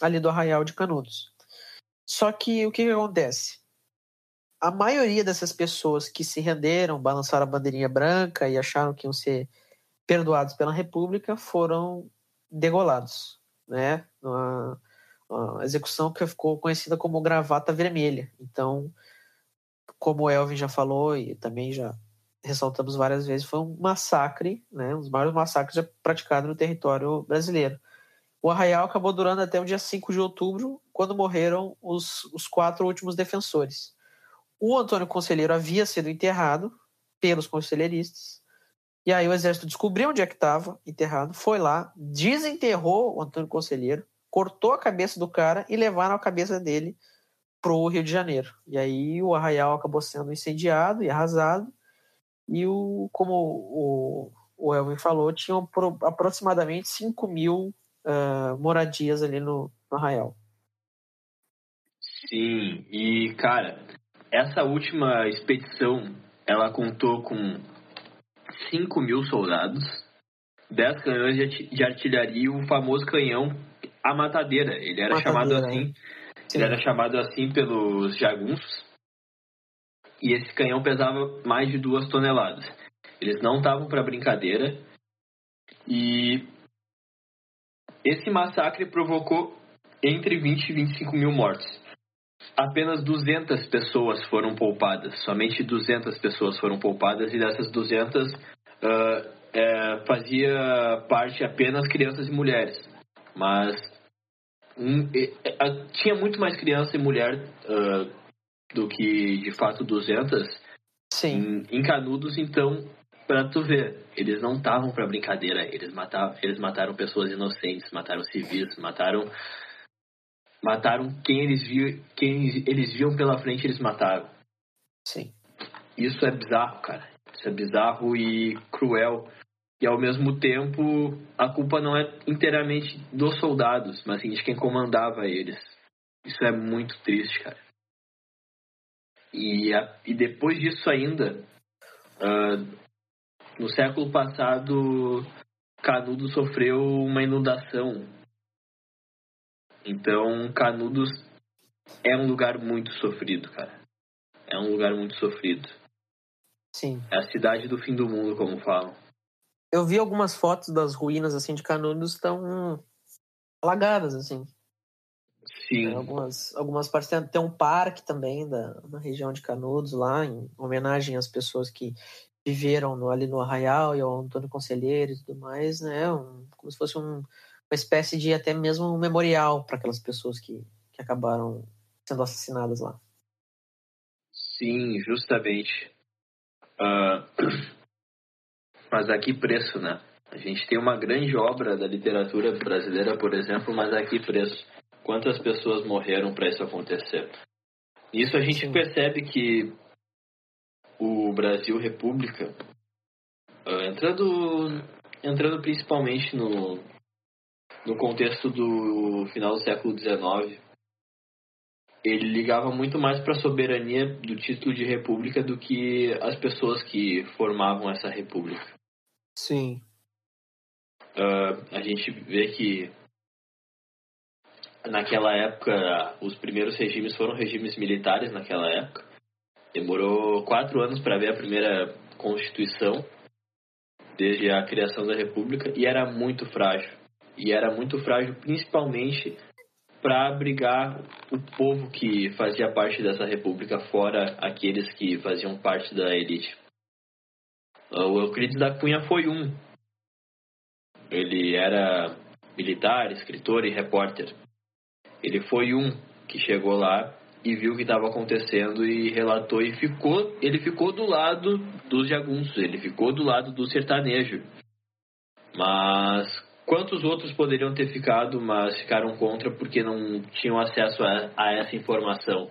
Speaker 2: ali do Arraial de Canudos. Só que o que, que acontece? A maioria dessas pessoas que se renderam, balançaram a bandeirinha branca e acharam que iam ser perdoados pela República foram degolados, né? Uma, uma execução que ficou conhecida como gravata vermelha. Então, como o Elvin já falou e também já ressaltamos várias vezes, foi um massacre, né, um dos maiores massacres já praticados no território brasileiro. O arraial acabou durando até o dia 5 de outubro, quando morreram os, os quatro últimos defensores. O Antônio Conselheiro havia sido enterrado pelos conselheiristas, e aí o exército descobriu onde é que estava enterrado, foi lá, desenterrou o Antônio Conselheiro, cortou a cabeça do cara e levaram a cabeça dele pro Rio de Janeiro. E aí o arraial acabou sendo incendiado e arrasado. E o, como o, o Elvin falou, tinham aproximadamente 5 mil uh, moradias ali no, no arraial.
Speaker 3: Sim, e cara, essa última expedição ela contou com 5 mil soldados, 10 canhões de artilharia e o famoso canhão a matadeira. Ele era matadeira, chamado assim. É. Ele era chamado assim pelos jagunços. E esse canhão pesava mais de duas toneladas. Eles não estavam para brincadeira. E esse massacre provocou entre 20 e 25 mil mortes. Apenas 200 pessoas foram poupadas, somente 200 pessoas foram poupadas, e dessas 200 uh, é, fazia parte apenas crianças e mulheres. Mas um, é, tinha muito mais criança e mulher uh, do que de fato 200
Speaker 2: Sim.
Speaker 3: Em, em Canudos, então Pra tu ver, eles não estavam pra brincadeira. Eles mataram, eles mataram pessoas inocentes, mataram civis, mataram. Mataram quem eles viam, quem eles viam pela frente, eles mataram.
Speaker 2: Sim.
Speaker 3: Isso é bizarro, cara. É bizarro e cruel. E ao mesmo tempo, a culpa não é inteiramente dos soldados, mas sim de quem comandava eles. Isso é muito triste, cara. E, a, e depois disso ainda, uh, no século passado, Canudos sofreu uma inundação. Então, Canudos é um lugar muito sofrido, cara. É um lugar muito sofrido.
Speaker 2: Sim.
Speaker 3: É a cidade do fim do mundo, como falam.
Speaker 2: Eu vi algumas fotos das ruínas assim de Canudos estão alagadas assim.
Speaker 3: Sim.
Speaker 2: Tem algumas, algumas partes tem, tem um parque também da, na região de Canudos lá em homenagem às pessoas que viveram no, ali no Arraial e ao Antônio Conselheiro e tudo mais, né? Um, como se fosse um, uma espécie de até mesmo um memorial para aquelas pessoas que, que acabaram sendo assassinadas lá.
Speaker 3: Sim, justamente. Uh, mas a que preço, né? A gente tem uma grande obra da literatura brasileira, por exemplo, mas a que preço? Quantas pessoas morreram para isso acontecer? Isso a gente percebe que o Brasil República, uh, entrando, entrando principalmente no, no contexto do final do século XIX, ele ligava muito mais para a soberania do título de república do que as pessoas que formavam essa república.
Speaker 2: Sim.
Speaker 3: Uh, a gente vê que naquela época os primeiros regimes foram regimes militares naquela época Demorou quatro anos para ver a primeira Constituição, desde a criação da República, e era muito frágil. E era muito frágil principalmente para abrigar o povo que fazia parte dessa República, fora aqueles que faziam parte da elite. O Euclides da Cunha foi um. Ele era militar, escritor e repórter. Ele foi um que chegou lá e viu o que estava acontecendo e relatou e ficou, ele ficou do lado dos jagunços, ele ficou do lado do sertanejo. Mas quantos outros poderiam ter ficado, mas ficaram contra porque não tinham acesso a, a essa informação?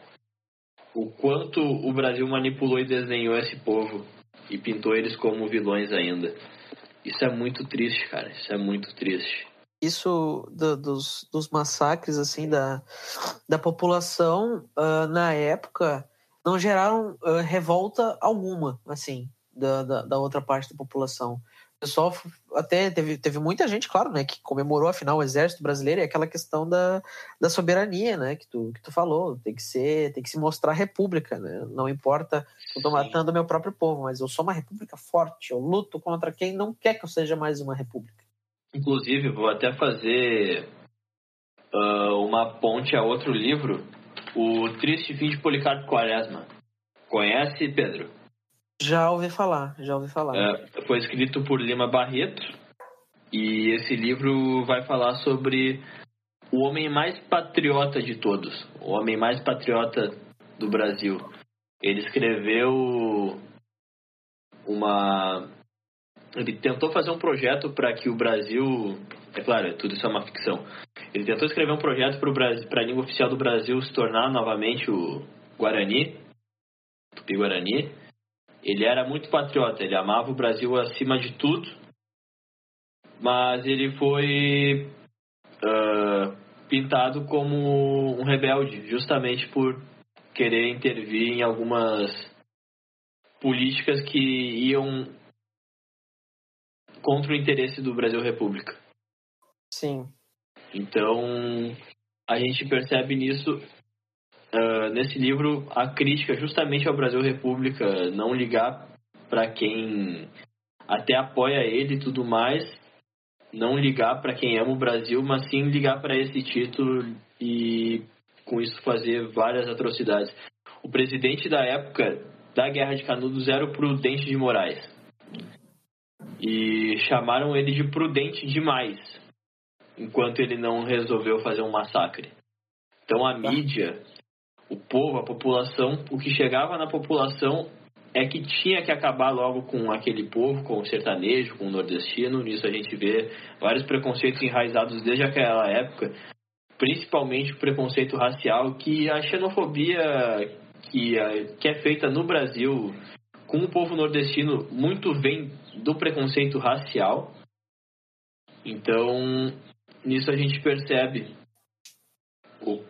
Speaker 3: O quanto o Brasil manipulou e desenhou esse povo e pintou eles como vilões ainda. Isso é muito triste, cara. Isso é muito triste
Speaker 2: isso do, dos, dos massacres assim da, da população uh, na época não geraram uh, revolta alguma assim da, da, da, outra parte da população pessoal até teve, teve muita gente claro né que comemorou afinal o exército brasileiro e aquela questão da, da soberania né que tu que tu falou tem que ser tem que se mostrar república né não importa eu tô matando meu próprio povo mas eu sou uma república forte eu luto contra quem não quer que eu seja mais uma república
Speaker 3: Inclusive, vou até fazer uh, uma ponte a outro livro, O Triste Fim de Policarpo Quaresma. Conhece, Pedro?
Speaker 2: Já ouvi falar, já ouvi falar.
Speaker 3: Uh, foi escrito por Lima Barreto e esse livro vai falar sobre o homem mais patriota de todos, o homem mais patriota do Brasil. Ele escreveu uma ele tentou fazer um projeto para que o Brasil, é claro, tudo isso é uma ficção. Ele tentou escrever um projeto para a língua oficial do Brasil se tornar novamente o Guarani, Tupi-Guarani. Ele era muito patriota, ele amava o Brasil acima de tudo, mas ele foi uh, pintado como um rebelde, justamente por querer intervir em algumas políticas que iam contra o interesse do Brasil República.
Speaker 2: Sim.
Speaker 3: Então, a gente percebe nisso, uh, nesse livro, a crítica justamente ao Brasil República, não ligar para quem até apoia ele e tudo mais, não ligar para quem ama o Brasil, mas sim ligar para esse título e com isso fazer várias atrocidades. O presidente da época da Guerra de Canudos era o Prudente de Moraes. E chamaram ele de prudente demais, enquanto ele não resolveu fazer um massacre. Então a mídia, o povo, a população, o que chegava na população é que tinha que acabar logo com aquele povo, com o sertanejo, com o nordestino. Nisso a gente vê vários preconceitos enraizados desde aquela época, principalmente o preconceito racial, que a xenofobia que, que é feita no Brasil com o povo nordestino muito vem do preconceito racial. Então, nisso a gente percebe o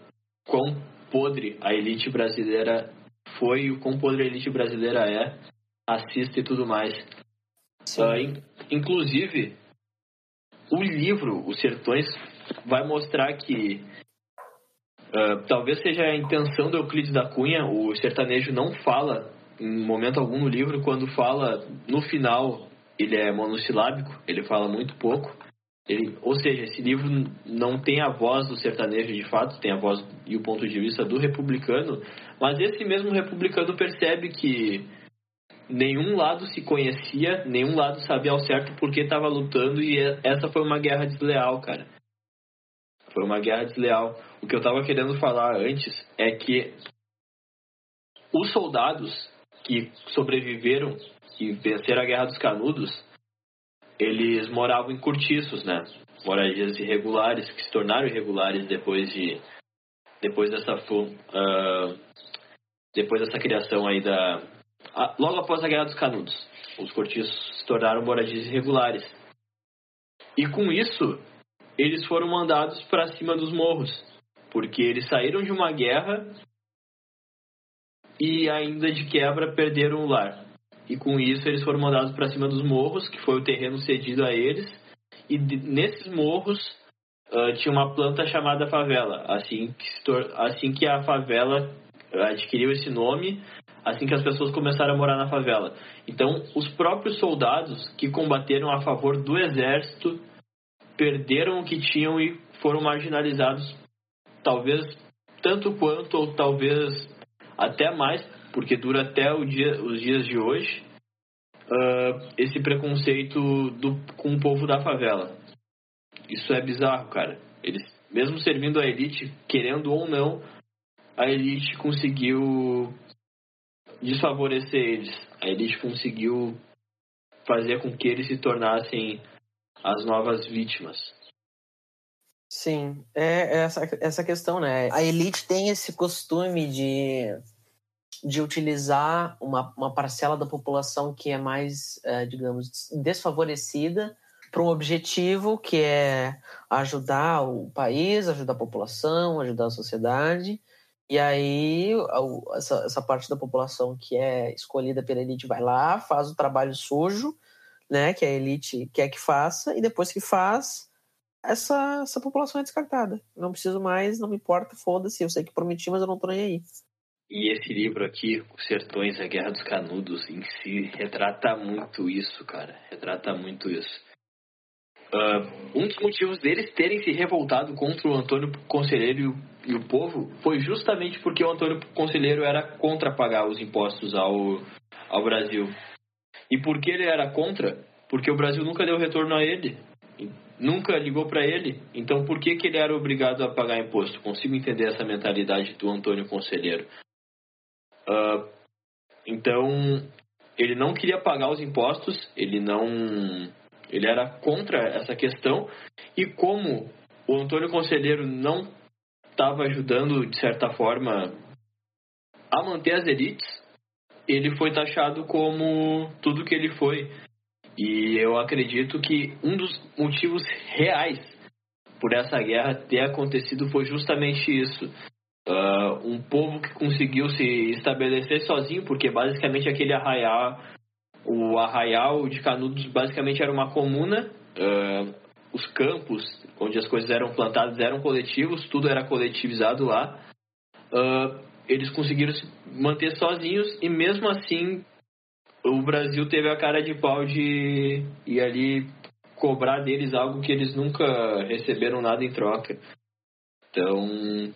Speaker 3: quão podre a elite brasileira foi, o quão podre a elite brasileira é, assista e tudo mais. Uh, inclusive, o livro Os Sertões vai mostrar que uh, talvez seja a intenção do Euclides da Cunha, o sertanejo não fala em momento algum no livro, quando fala no final ele é monossilábico, ele fala muito pouco. Ele, ou seja, esse livro não tem a voz do sertanejo de fato, tem a voz e o ponto de vista do republicano, mas esse mesmo republicano percebe que nenhum lado se conhecia, nenhum lado sabia ao certo por que estava lutando e essa foi uma guerra desleal, cara. Foi uma guerra desleal. O que eu estava querendo falar antes é que os soldados que sobreviveram e venceram a Guerra dos Canudos, eles moravam em cortiços, né? Moradias irregulares, que se tornaram irregulares depois de depois dessa uh, depois dessa criação aí da logo após a Guerra dos Canudos, os cortiços se tornaram moradias irregulares. E com isso, eles foram mandados para cima dos morros, porque eles saíram de uma guerra e ainda de quebra perderam o lar. E com isso eles foram mandados para cima dos morros, que foi o terreno cedido a eles. E nesses morros uh, tinha uma planta chamada favela. Assim que, assim que a favela adquiriu esse nome, assim que as pessoas começaram a morar na favela. Então, os próprios soldados que combateram a favor do exército perderam o que tinham e foram marginalizados, talvez tanto quanto, ou talvez até mais, porque dura até dia, os dias de hoje, uh, esse preconceito do, com o povo da favela. Isso é bizarro, cara. Eles, mesmo servindo a elite, querendo ou não, a elite conseguiu desfavorecer eles. A elite conseguiu fazer com que eles se tornassem as novas vítimas.
Speaker 2: Sim, é essa, essa questão, né? A elite tem esse costume de, de utilizar uma, uma parcela da população que é mais, é, digamos, desfavorecida para um objetivo que é ajudar o país, ajudar a população, ajudar a sociedade. E aí, essa, essa parte da população que é escolhida pela elite vai lá, faz o trabalho sujo, né, que a elite quer que faça, e depois que faz, essa, essa população é descartada. Não preciso mais, não me importa, foda-se, eu sei que prometi, mas eu não tô nem aí.
Speaker 3: E esse livro aqui, Os Sertões, a Guerra dos Canudos, em si, retrata muito isso, cara. Retrata muito isso. Uh, um dos motivos deles terem se revoltado contra o Antônio Conselheiro e o povo foi justamente porque o Antônio Conselheiro era contra pagar os impostos ao, ao Brasil. E por que ele era contra? Porque o Brasil nunca deu retorno a ele. Nunca ligou para ele. Então por que, que ele era obrigado a pagar imposto? Consigo entender essa mentalidade do Antônio Conselheiro. Uh, então, ele não queria pagar os impostos, ele não. Ele era contra essa questão. E como o Antônio Conselheiro não estava ajudando, de certa forma, a manter as elites, ele foi taxado como tudo que ele foi. E eu acredito que um dos motivos reais por essa guerra ter acontecido foi justamente isso. Uh, um povo que conseguiu se estabelecer sozinho, porque basicamente aquele arraial, o arraial de Canudos basicamente era uma comuna, uh, os campos onde as coisas eram plantadas eram coletivos, tudo era coletivizado lá. Uh, eles conseguiram se manter sozinhos e mesmo assim o Brasil teve a cara de pau de ir ali cobrar deles algo que eles nunca receberam nada em troca. Então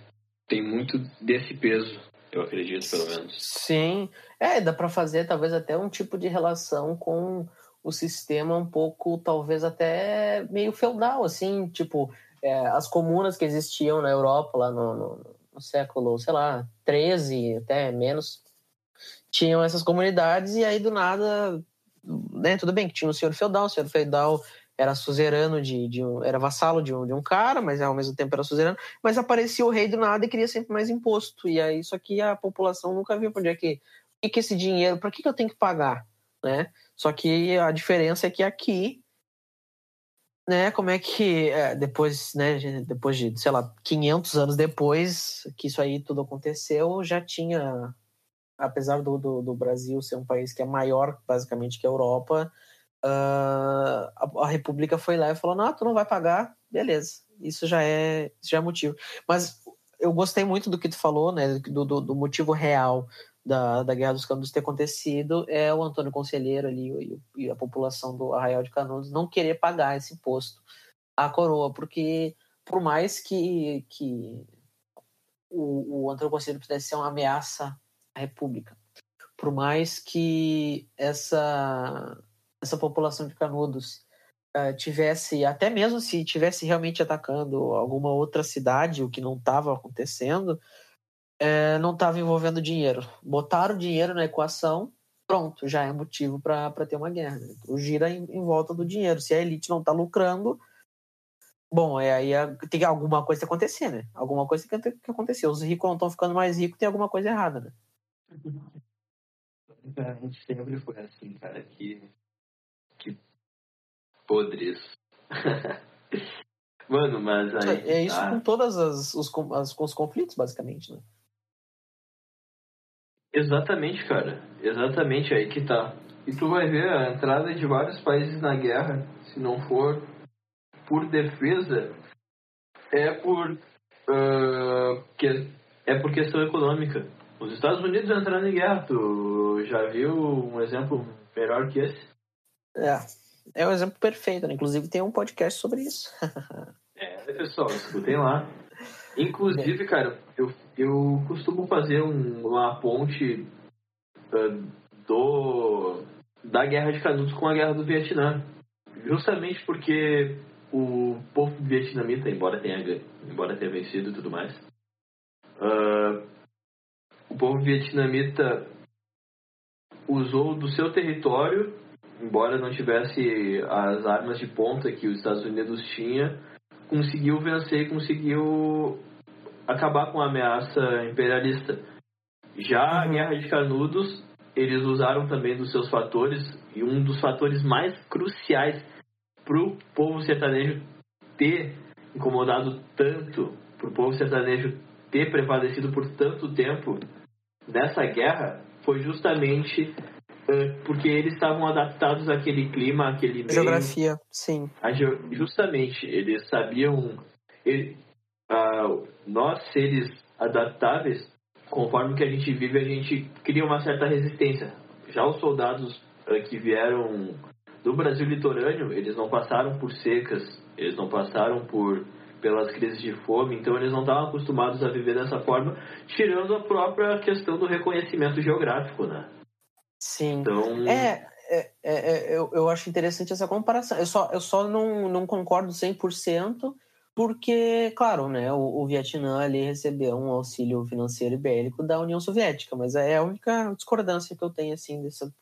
Speaker 3: tem muito desse peso, eu acredito pelo menos.
Speaker 2: Sim, é dá para fazer talvez até um tipo de relação com o sistema um pouco talvez até meio feudal assim, tipo é, as comunas que existiam na Europa lá no, no, no século, sei lá, 13 até menos tinham essas comunidades e aí do nada, né, tudo bem que tinha o senhor feudal, o senhor feudal era suzerano de, de um, era vassalo de um, de um cara, mas ao mesmo tempo era suzerano, mas aparecia o rei do nada e queria sempre mais imposto, e aí isso aqui a população nunca viu para onde é que, que, que esse dinheiro, para que, que eu tenho que pagar, né? Só que a diferença é que aqui né, como é que é, depois, né, depois de, sei lá, 500 anos depois que isso aí tudo aconteceu, já tinha apesar do, do, do, Brasil ser um país que é maior, basicamente, que a Europa, uh, a, a, República foi lá e falou: não, tu não vai pagar, beleza. Isso já é, já é motivo. Mas eu gostei muito do que tu falou, né, do, do, do motivo real da, da Guerra dos Canudos ter acontecido é o Antônio Conselheiro ali e, e a população do Arraial de Canudos não querer pagar esse imposto à coroa, porque por mais que, que o, o Antônio Conselheiro pudesse ser uma ameaça República. Por mais que essa, essa população de Canudos uh, tivesse, até mesmo se tivesse realmente atacando alguma outra cidade, o que não estava acontecendo, uh, não estava envolvendo dinheiro. Botaram dinheiro na equação, pronto, já é motivo para ter uma guerra. Né? Então, gira em, em, volta do dinheiro. Se a elite não está lucrando, bom, é aí tem alguma coisa que acontecer, né? Alguma coisa que, que acontecer. Os ricos não estão ficando mais ricos, tem alguma coisa errada, né?
Speaker 3: A gente sempre foi assim, cara, que podres. Mano, mas aí.
Speaker 2: É isso tá... com todas as os, as, com os conflitos, basicamente, né?
Speaker 3: Exatamente, cara. Exatamente aí que tá. E tu vai ver a entrada de vários países na guerra, se não for por defesa, é por uh, que é por questão econômica. Os Estados Unidos entrando em guerra, tu já viu um exemplo melhor que esse?
Speaker 2: É, é um exemplo perfeito, né? Inclusive tem um podcast sobre isso.
Speaker 3: é, pessoal, escutem lá. Inclusive, é. cara, eu, eu costumo fazer um, uma ponte uh, do da Guerra de Canudos com a Guerra do Vietnã. Justamente porque o povo vietnamita, embora tenha, embora tenha vencido e tudo mais, uh, o povo vietnamita usou do seu território, embora não tivesse as armas de ponta que os Estados Unidos tinha, conseguiu vencer conseguiu acabar com a ameaça imperialista. Já a uhum. Guerra de Canudos, eles usaram também dos seus fatores, e um dos fatores mais cruciais para o povo sertanejo ter incomodado tanto, para o povo sertanejo ter prevalecido por tanto tempo nessa guerra foi justamente porque eles estavam adaptados àquele clima, àquele meio.
Speaker 2: Geografia, sim.
Speaker 3: justamente, eles sabiam. Ele, uh, nós, seres adaptáveis, conforme que a gente vive, a gente cria uma certa resistência. Já os soldados uh, que vieram do Brasil litorâneo, eles não passaram por secas, eles não passaram por pelas crises de fome, então eles não estavam acostumados a viver dessa forma, tirando a própria questão do reconhecimento geográfico, né?
Speaker 2: Sim. Então... É, é, é, é eu, eu acho interessante essa comparação. Eu só, eu só não, não concordo 100%, porque, claro, né, o, o Vietnã ali recebeu um auxílio financeiro e bélico da União Soviética, mas é a única discordância que eu tenho, assim, dessa,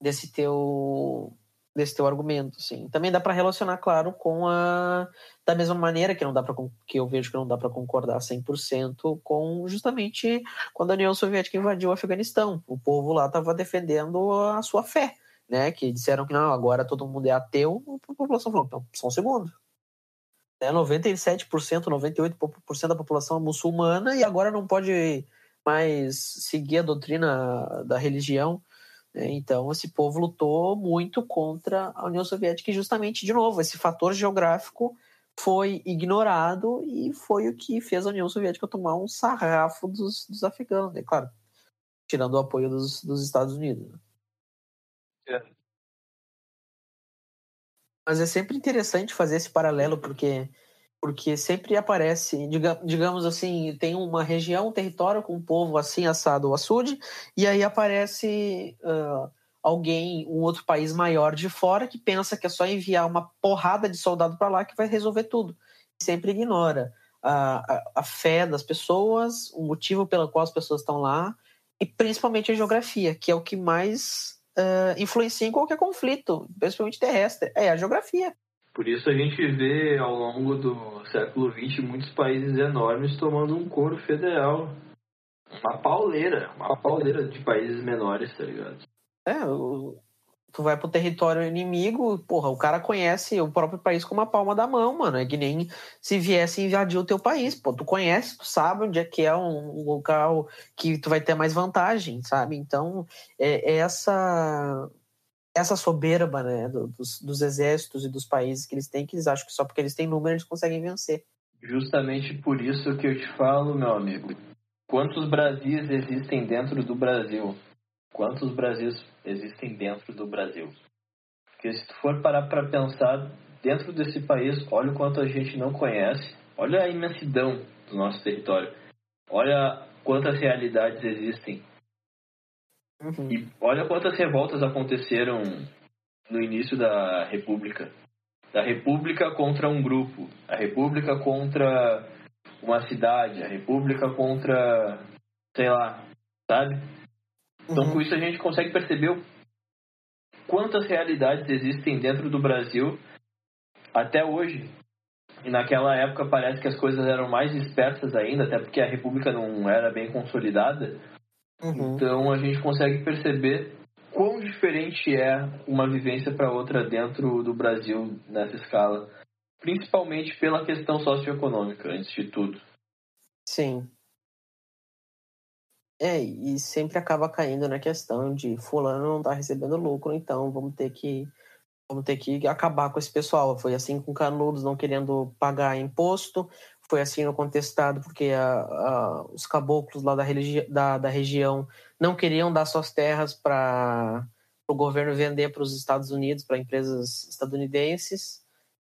Speaker 2: desse teu desse teu argumento, sim. Também dá para relacionar, claro, com a da mesma maneira que não dá para que eu vejo que não dá para concordar 100% com justamente quando a União Soviética invadiu o Afeganistão. O povo lá estava defendendo a sua fé, né? Que disseram que não, agora todo mundo é ateu. A população falou, então, só um segundo. É 97%, 98% da população é muçulmana e agora não pode mais seguir a doutrina da religião? Então, esse povo lutou muito contra a União Soviética e, justamente, de novo, esse fator geográfico foi ignorado e foi o que fez a União Soviética tomar um sarrafo dos, dos afegãos, né? Claro, tirando o apoio dos, dos Estados Unidos. Né? É. Mas é sempre interessante fazer esse paralelo, porque porque sempre aparece, digamos assim, tem uma região, um território com um povo assim, assado, açude, e aí aparece uh, alguém, um outro país maior de fora que pensa que é só enviar uma porrada de soldado para lá que vai resolver tudo. Sempre ignora a, a, a, fé das pessoas, o motivo pelo qual as pessoas estão lá, e principalmente a geografia, que é o que mais uh, influencia em qualquer conflito, principalmente terrestre, é a geografia.
Speaker 3: Por isso a gente vê ao longo do século XX muitos países enormes tomando um coro federal. Uma pauleira, uma pauleira de países menores, tá ligado?
Speaker 2: É, tu vai pro território inimigo, porra, o cara conhece o próprio país com uma palma da mão, mano. É que nem se viesse invadir o teu país, pô. Tu conhece, tu sabe onde é que é um local que tu vai ter mais vantagem, sabe? Então, é, é essa essa soberba né, dos, dos, exércitos e dos países que eles têm, que eles acham que só porque eles têm número eles conseguem vencer.
Speaker 3: Justamente por isso que eu te falo, meu amigo. Quantos Brasis existem dentro do Brasil? Quantos Brasis existem dentro do Brasil? Porque se tu for parar para pensar, dentro desse país, olha o quanto a gente não conhece, olha a imensidão do nosso território, olha quantas realidades existem Uhum. E olha quantas revoltas aconteceram no início da República. Da República contra um grupo, a República contra uma cidade, a República contra, sei lá, sabe? Então uhum. com isso a gente consegue perceber quantas realidades existem dentro do Brasil até hoje. E naquela época parece que as coisas eram mais dispersas ainda, até porque a República não era bem consolidada. Uhum. Então a gente consegue perceber quão diferente é uma vivência para outra dentro do Brasil nessa escala, principalmente pela questão socioeconômica, antes de tudo.
Speaker 2: Sim. É, e sempre acaba caindo na questão de fulano não está recebendo lucro, então vamos ter que vamos ter que acabar com esse pessoal. Foi assim com Canudos não querendo pagar imposto, foi assim contestado porque a, a, os caboclos lá da, da, da, região não queriam dar suas terras para o governo vender para os Estados Unidos, para empresas estadunidenses,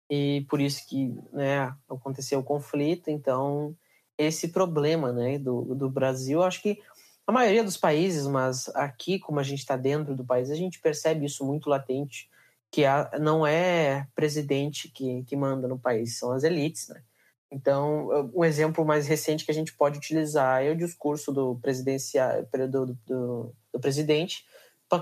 Speaker 2: e por isso que né, aconteceu o conflito. Então, esse problema né, do, do Brasil, acho que a maioria dos países, mas aqui, como a gente está dentro do país, a gente percebe isso muito latente, que a, não é presidente que, que manda no país, são as elites, né? Então, um exemplo mais recente que a gente pode utilizar é o discurso do, presidencial, do, do, do presidente,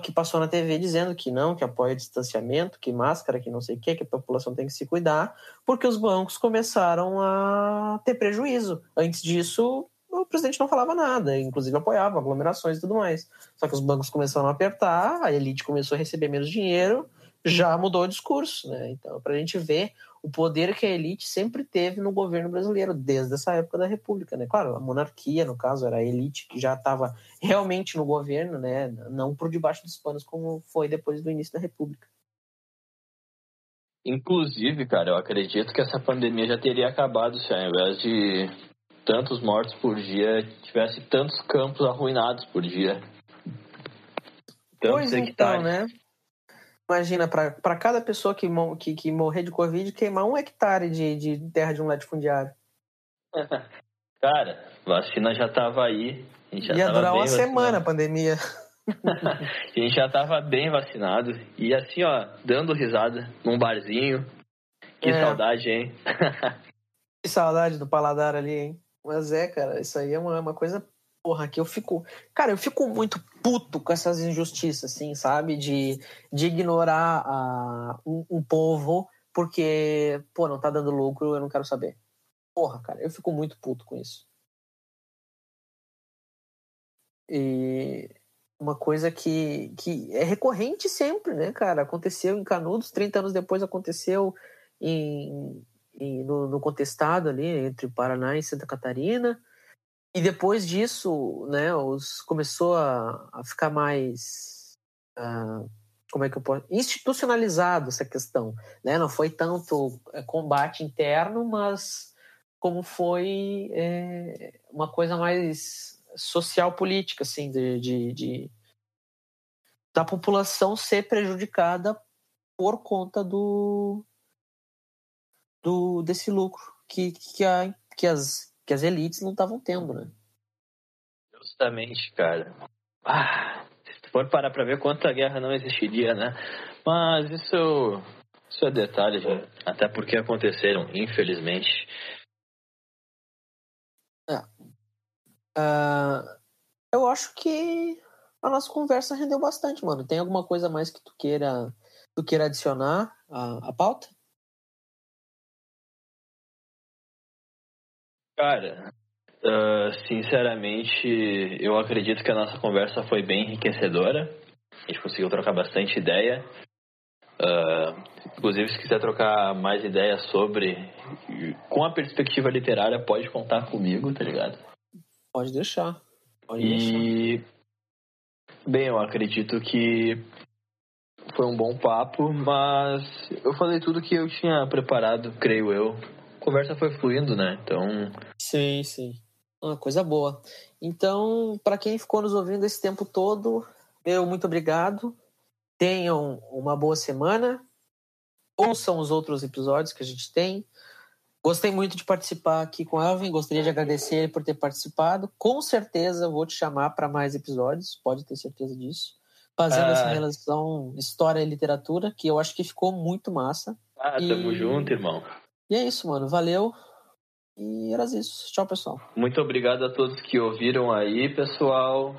Speaker 2: que passou na TV dizendo que não, que apoia distanciamento, que máscara, que não sei o quê, que a população tem que se cuidar, porque os bancos começaram a ter prejuízo. Antes disso, o presidente não falava nada, inclusive apoiava aglomerações e tudo mais. Só que os bancos começaram a apertar, a elite começou a receber menos dinheiro, já mudou o discurso, né? Então, para a gente ver o poder que a elite sempre teve no governo brasileiro, desde essa época da República, né? Claro, a monarquia, no caso, era a elite que já estava realmente no governo, né? Não por debaixo dos panos como foi depois do início da República.
Speaker 3: Inclusive, cara, eu acredito que essa pandemia já teria acabado se ao invés de tantos mortos por dia, tivesse tantos campos arruinados por dia.
Speaker 2: Tantos pois hectares. então, né? Imagina, para cada pessoa que, que, que, morrer de Covid, queimar um hectare de, de terra de um latifundiário.
Speaker 3: Cara, vacina já tava aí.
Speaker 2: Já Ia durar uma vacinado. semana a pandemia.
Speaker 3: a gente já tava bem vacinado. E assim, ó, dando risada num barzinho. Que é. saudade, hein?
Speaker 2: que saudade do paladar ali, hein? Mas é, cara, isso aí é uma, uma coisa porra, que eu fico. Cara, eu fico muito puto com essas injustiças, assim, sabe? De, de ignorar a, um, povo porque, pô, não tá dando lucro, eu não quero saber. Porra, cara, eu fico muito puto com isso. E uma coisa que, que é recorrente sempre, né, cara? Aconteceu em Canudos, 30 anos depois aconteceu em, em no, no, contestado ali entre Paraná e Santa Catarina. E depois disso, né, os, começou a, a ficar mais uh, como é que eu posso institucionalizado essa questão, né? Não foi tanto é, combate interno, mas como foi é, uma coisa mais social política, assim, de, de, de, da população ser prejudicada por conta do, do desse lucro que, que, a, que, as, que as elites não estavam tendo, né?
Speaker 3: Justamente, cara. Ah, se for parar pra ver quanta guerra não existiria, né? Mas isso, isso é detalhe, até porque aconteceram, infelizmente.
Speaker 2: É. Uh, eu acho que a nossa conversa rendeu bastante, mano. Tem alguma coisa mais que tu queira, tu queira adicionar à, à pauta?
Speaker 3: Cara, uh, sinceramente, eu acredito que a nossa conversa foi bem enriquecedora. A gente conseguiu trocar bastante ideia. Uh, inclusive, se quiser trocar mais ideias sobre, com a perspectiva literária, pode contar comigo, tá ligado?
Speaker 2: Pode deixar. Pode
Speaker 3: e, deixar. bem, eu acredito que foi um bom papo, mas eu falei tudo que eu tinha preparado, creio eu. A conversa foi fluindo, né? Então.
Speaker 2: Sim, sim. Uma coisa boa. Então, para quem ficou nos ouvindo esse tempo todo, eu muito obrigado. Tenham uma boa semana. Ouçam os outros episódios que a gente tem. Gostei muito de participar aqui com o Elvin. Gostaria de agradecer ele por ter participado. Com certeza vou te chamar para mais episódios, pode ter certeza disso. Fazendo ah. essa relação história e literatura, que eu acho que ficou muito massa.
Speaker 3: Ah, e... tamo junto, irmão.
Speaker 2: E é isso, mano. Valeu. E era isso. Tchau, pessoal.
Speaker 3: Muito obrigado a todos que ouviram aí, pessoal.